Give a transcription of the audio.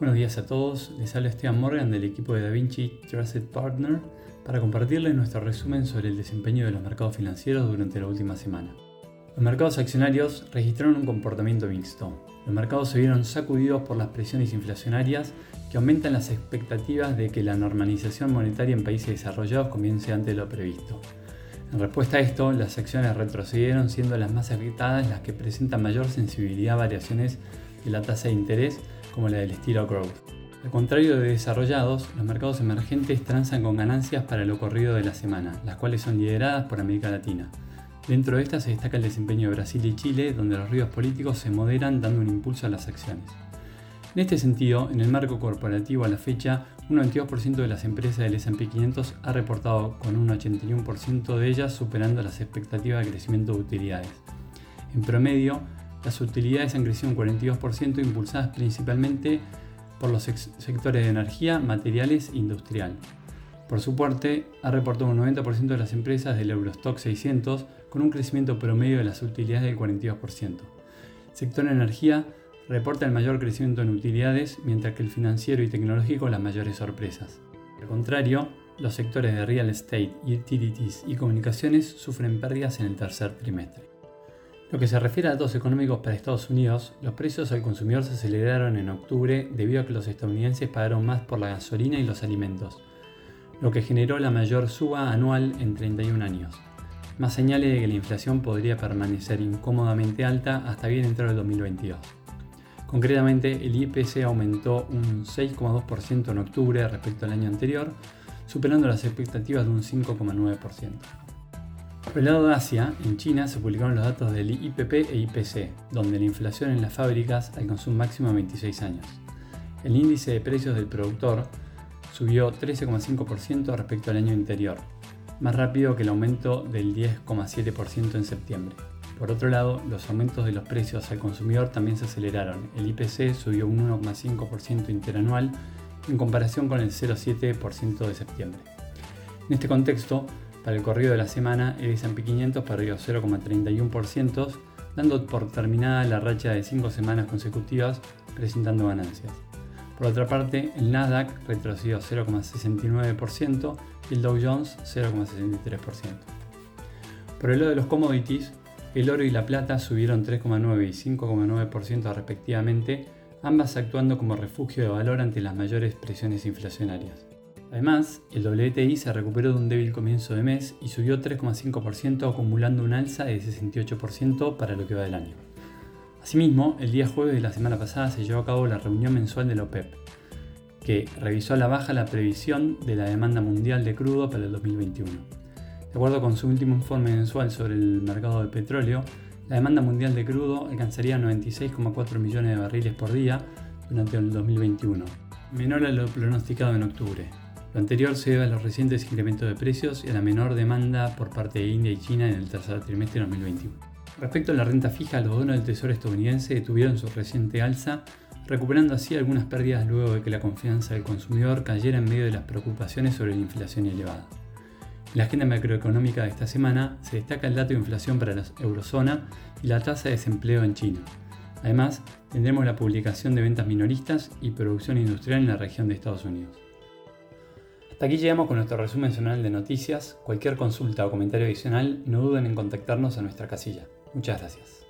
Buenos días a todos, les habla Esteban Morgan del equipo de DaVinci Trusted Partner para compartirles nuestro resumen sobre el desempeño de los mercados financieros durante la última semana. Los mercados accionarios registraron un comportamiento mixto. Los mercados se vieron sacudidos por las presiones inflacionarias que aumentan las expectativas de que la normalización monetaria en países desarrollados comience antes de lo previsto. En respuesta a esto, las acciones retrocedieron siendo las más afectadas las que presentan mayor sensibilidad a variaciones de la tasa de interés como la del estilo growth. Al contrario de desarrollados, los mercados emergentes transan con ganancias para lo corrido de la semana, las cuales son lideradas por América Latina. Dentro de estas se destaca el desempeño de Brasil y Chile, donde los ríos políticos se moderan dando un impulso a las acciones. En este sentido, en el marco corporativo a la fecha, un 92% de las empresas del S&P 500 ha reportado con un 81% de ellas superando las expectativas de crecimiento de utilidades. En promedio, las utilidades han crecido un 42% impulsadas principalmente por los sectores de energía, materiales e industrial. Por su parte, ha reportado un 90% de las empresas del Eurostock 600 con un crecimiento promedio de las utilidades del 42%. El sector energía reporta el mayor crecimiento en utilidades, mientras que el financiero y tecnológico las mayores sorpresas. Al contrario, los sectores de real estate, utilities y comunicaciones sufren pérdidas en el tercer trimestre. Lo que se refiere a datos económicos para Estados Unidos, los precios al consumidor se aceleraron en octubre debido a que los estadounidenses pagaron más por la gasolina y los alimentos, lo que generó la mayor suba anual en 31 años. Más señales de que la inflación podría permanecer incómodamente alta hasta bien entrado el 2022. Concretamente, el IPC aumentó un 6,2% en octubre respecto al año anterior, superando las expectativas de un 5,9%. Por el lado de Asia, en China se publicaron los datos del IPP e IPC, donde la inflación en las fábricas alcanzó un máximo de 26 años. El índice de precios del productor subió 13,5% respecto al año anterior, más rápido que el aumento del 10,7% en septiembre. Por otro lado, los aumentos de los precios al consumidor también se aceleraron. El IPC subió un 1,5% interanual en comparación con el 0,7% de septiembre. En este contexto, para el corrido de la semana, el S&P 500 perdió 0,31%, dando por terminada la racha de 5 semanas consecutivas presentando ganancias. Por otra parte, el Nasdaq retrocedió 0,69% y el Dow Jones 0,63%. Por el lado de los commodities, el oro y la plata subieron 3,9 y 5,9% respectivamente, ambas actuando como refugio de valor ante las mayores presiones inflacionarias. Además, el WTI se recuperó de un débil comienzo de mes y subió 3,5% acumulando un alza de 68% para lo que va del año. Asimismo, el día jueves de la semana pasada se llevó a cabo la reunión mensual de la OPEP, que revisó a la baja la previsión de la demanda mundial de crudo para el 2021. De acuerdo con su último informe mensual sobre el mercado de petróleo, la demanda mundial de crudo alcanzaría 96,4 millones de barriles por día durante el 2021, menor a lo pronosticado en octubre, lo anterior se debe a los recientes incrementos de precios y a la menor demanda por parte de India y China en el tercer trimestre de 2021. Respecto a la renta fija, los bonos del Tesoro estadounidense detuvieron su reciente alza, recuperando así algunas pérdidas luego de que la confianza del consumidor cayera en medio de las preocupaciones sobre la inflación elevada. En la agenda macroeconómica de esta semana se destaca el dato de inflación para la eurozona y la tasa de desempleo en China. Además, tendremos la publicación de ventas minoristas y producción industrial en la región de Estados Unidos. Aquí llegamos con nuestro resumen semanal de noticias. Cualquier consulta o comentario adicional, no duden en contactarnos a nuestra casilla. Muchas gracias.